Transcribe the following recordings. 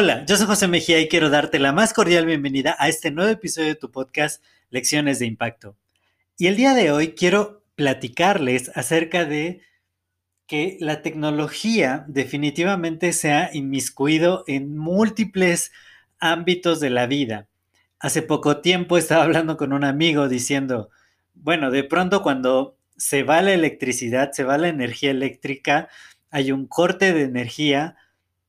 Hola, yo soy José Mejía y quiero darte la más cordial bienvenida a este nuevo episodio de tu podcast Lecciones de Impacto. Y el día de hoy quiero platicarles acerca de que la tecnología definitivamente se ha inmiscuido en múltiples ámbitos de la vida. Hace poco tiempo estaba hablando con un amigo diciendo, bueno, de pronto cuando se va la electricidad, se va la energía eléctrica, hay un corte de energía,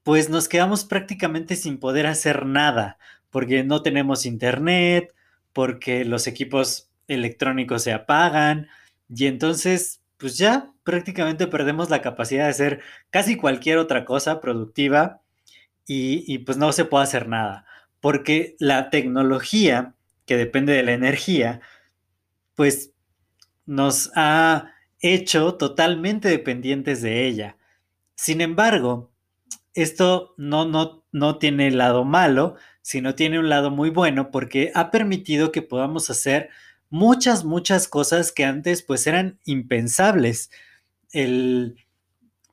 pues nos quedamos prácticamente sin poder hacer nada, porque no tenemos internet, porque los equipos electrónicos se apagan, y entonces, pues ya prácticamente perdemos la capacidad de hacer casi cualquier otra cosa productiva y, y pues no se puede hacer nada, porque la tecnología, que depende de la energía, pues nos ha hecho totalmente dependientes de ella. Sin embargo, esto no, no, no tiene lado malo, sino tiene un lado muy bueno porque ha permitido que podamos hacer muchas, muchas cosas que antes pues eran impensables. El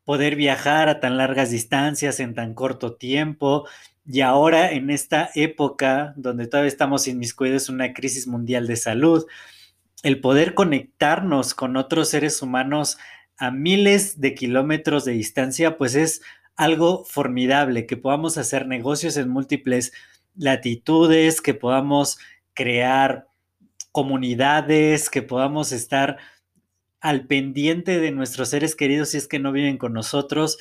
poder viajar a tan largas distancias en tan corto tiempo y ahora en esta época donde todavía estamos inmiscuidos en una crisis mundial de salud, el poder conectarnos con otros seres humanos a miles de kilómetros de distancia, pues es algo formidable, que podamos hacer negocios en múltiples latitudes, que podamos crear comunidades, que podamos estar al pendiente de nuestros seres queridos si es que no viven con nosotros,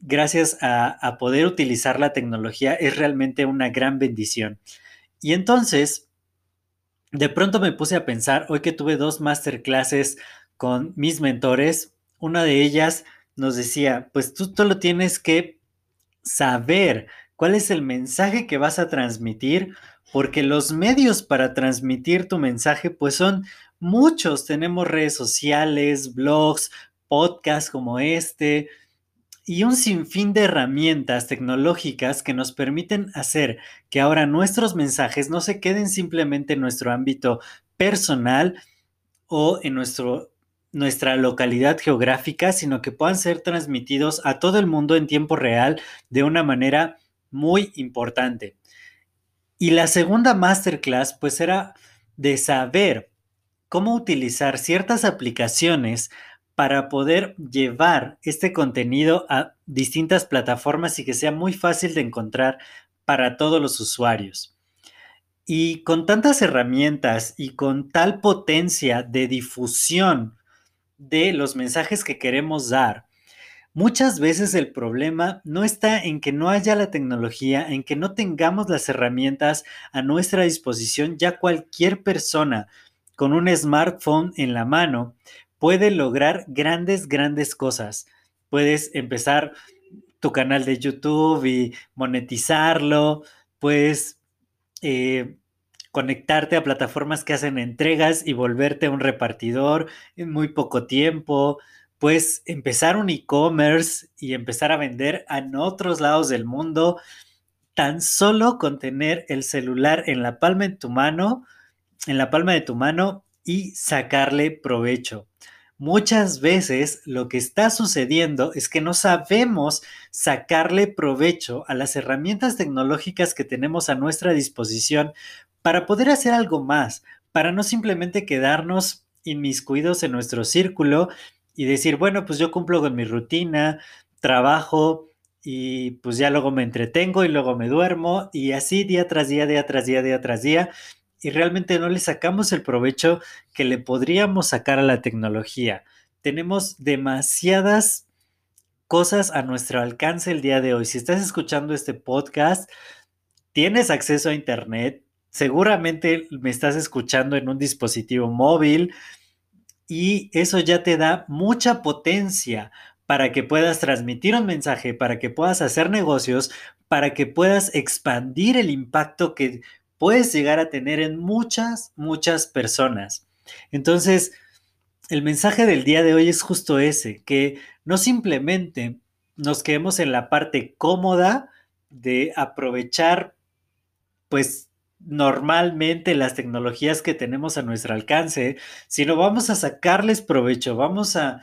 gracias a, poder utilizar la tecnología, es realmente una gran bendición. Y entonces, de pronto me puse a pensar, hoy que tuve dos masterclasses con mis mentores, una de ellas nos decía, pues tú solo tienes que saber cuál es el mensaje que vas a transmitir, porque los medios para transmitir tu mensaje pues son muchos. Tenemos redes sociales, blogs, podcasts como este, y un sinfín de herramientas tecnológicas que nos permiten hacer que ahora nuestros mensajes no se queden simplemente en nuestro ámbito personal o en nuestro, nuestra localidad geográfica, sino que puedan ser transmitidos a todo el mundo en tiempo real de una manera muy importante. Y la segunda masterclass pues era de saber cómo utilizar ciertas aplicaciones para poder llevar este contenido a distintas plataformas y que sea muy fácil de encontrar para todos los usuarios. Y con tantas herramientas y con tal potencia de difusión de los mensajes que queremos dar, muchas veces el problema no está en que no haya la tecnología, en que no tengamos las herramientas a nuestra disposición, ya cualquier persona con un smartphone en la mano puede lograr grandes, grandes cosas. Puedes empezar tu canal de YouTube y monetizarlo, puedes eh, conectarte a plataformas que hacen entregas y volverte un repartidor en muy poco tiempo, puedes empezar un e-commerce y empezar a vender en otros lados del mundo, tan solo con tener el celular en la palma de tu mano, en la palma de tu mano y sacarle provecho. Muchas veces lo que está sucediendo es que no sabemos sacarle provecho a las herramientas tecnológicas que tenemos a nuestra disposición para poder hacer algo más, para no simplemente quedarnos inmiscuidos en nuestro círculo y decir, bueno, pues yo cumplo con mi rutina, trabajo y pues ya luego me entretengo y luego me duermo y así día tras día, día tras día, día tras día y realmente no le sacamos el provecho que le podríamos sacar a la tecnología. Tenemos demasiadas cosas a nuestro alcance el día de hoy. Si estás escuchando este podcast, tienes acceso a Internet, seguramente me estás escuchando en un dispositivo móvil y eso ya te da mucha potencia para que puedas transmitir un mensaje, para que puedas hacer negocios, para que puedas expandir el impacto que puedes llegar a tener en muchas, muchas personas. Entonces, el mensaje del día de hoy es justo ese, que no simplemente nos quedemos en la parte cómoda de aprovechar, pues, normalmente las tecnologías que tenemos a nuestro alcance, sino vamos a sacarles provecho, vamos a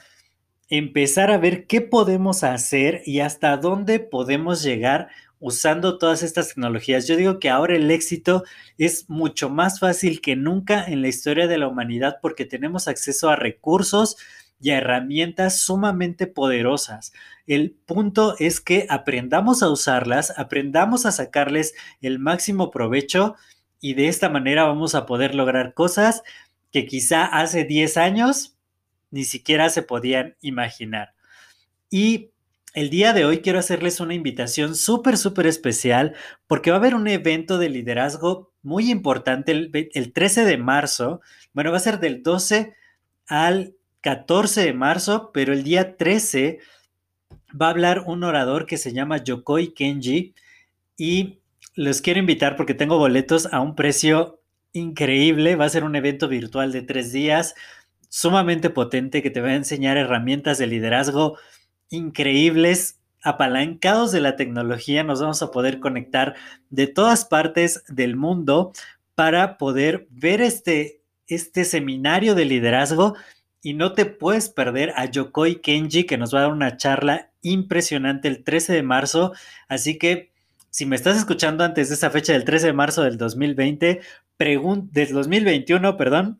empezar a ver qué podemos hacer y hasta dónde podemos llegar usando todas estas tecnologías. Yo digo que ahora el éxito es mucho más fácil que nunca en la historia de la humanidad porque tenemos acceso a recursos y a herramientas sumamente poderosas. El punto es que aprendamos a usarlas, aprendamos a sacarles el máximo provecho y de esta manera vamos a poder lograr cosas que quizá hace 10 años ni siquiera se podían imaginar. Y el día de hoy quiero hacerles una invitación súper, súper especial porque va a haber un evento de liderazgo muy importante el, 13 de marzo. Bueno, va a ser del 12 al 14 de marzo, pero el día 13 va a hablar un orador que se llama Yokoi Kenji y los quiero invitar porque tengo boletos a un precio increíble. Va a ser un evento virtual de tres días, sumamente potente que te va a enseñar herramientas de liderazgo increíbles, apalancados de la tecnología, nos vamos a poder conectar de todas partes del mundo para poder ver este, este seminario de liderazgo y no te puedes perder a Yokoi Kenji que nos va a dar una charla impresionante el 13 de marzo. Así que si me estás escuchando antes de esa fecha del 13 de marzo del 2020, del 2021, perdón,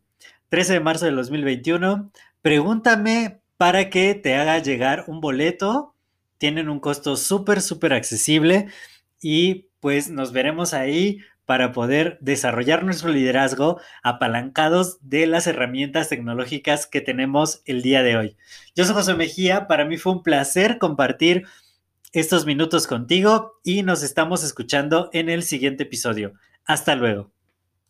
13 de marzo del 2021, pregúntame para que te haga llegar un boleto. Tienen un costo súper, súper accesible y pues nos veremos ahí para poder desarrollar nuestro liderazgo apalancados de las herramientas tecnológicas que tenemos el día de hoy. Yo soy José Mejía, para mí fue un placer compartir estos minutos contigo y nos estamos escuchando en el siguiente episodio. Hasta luego.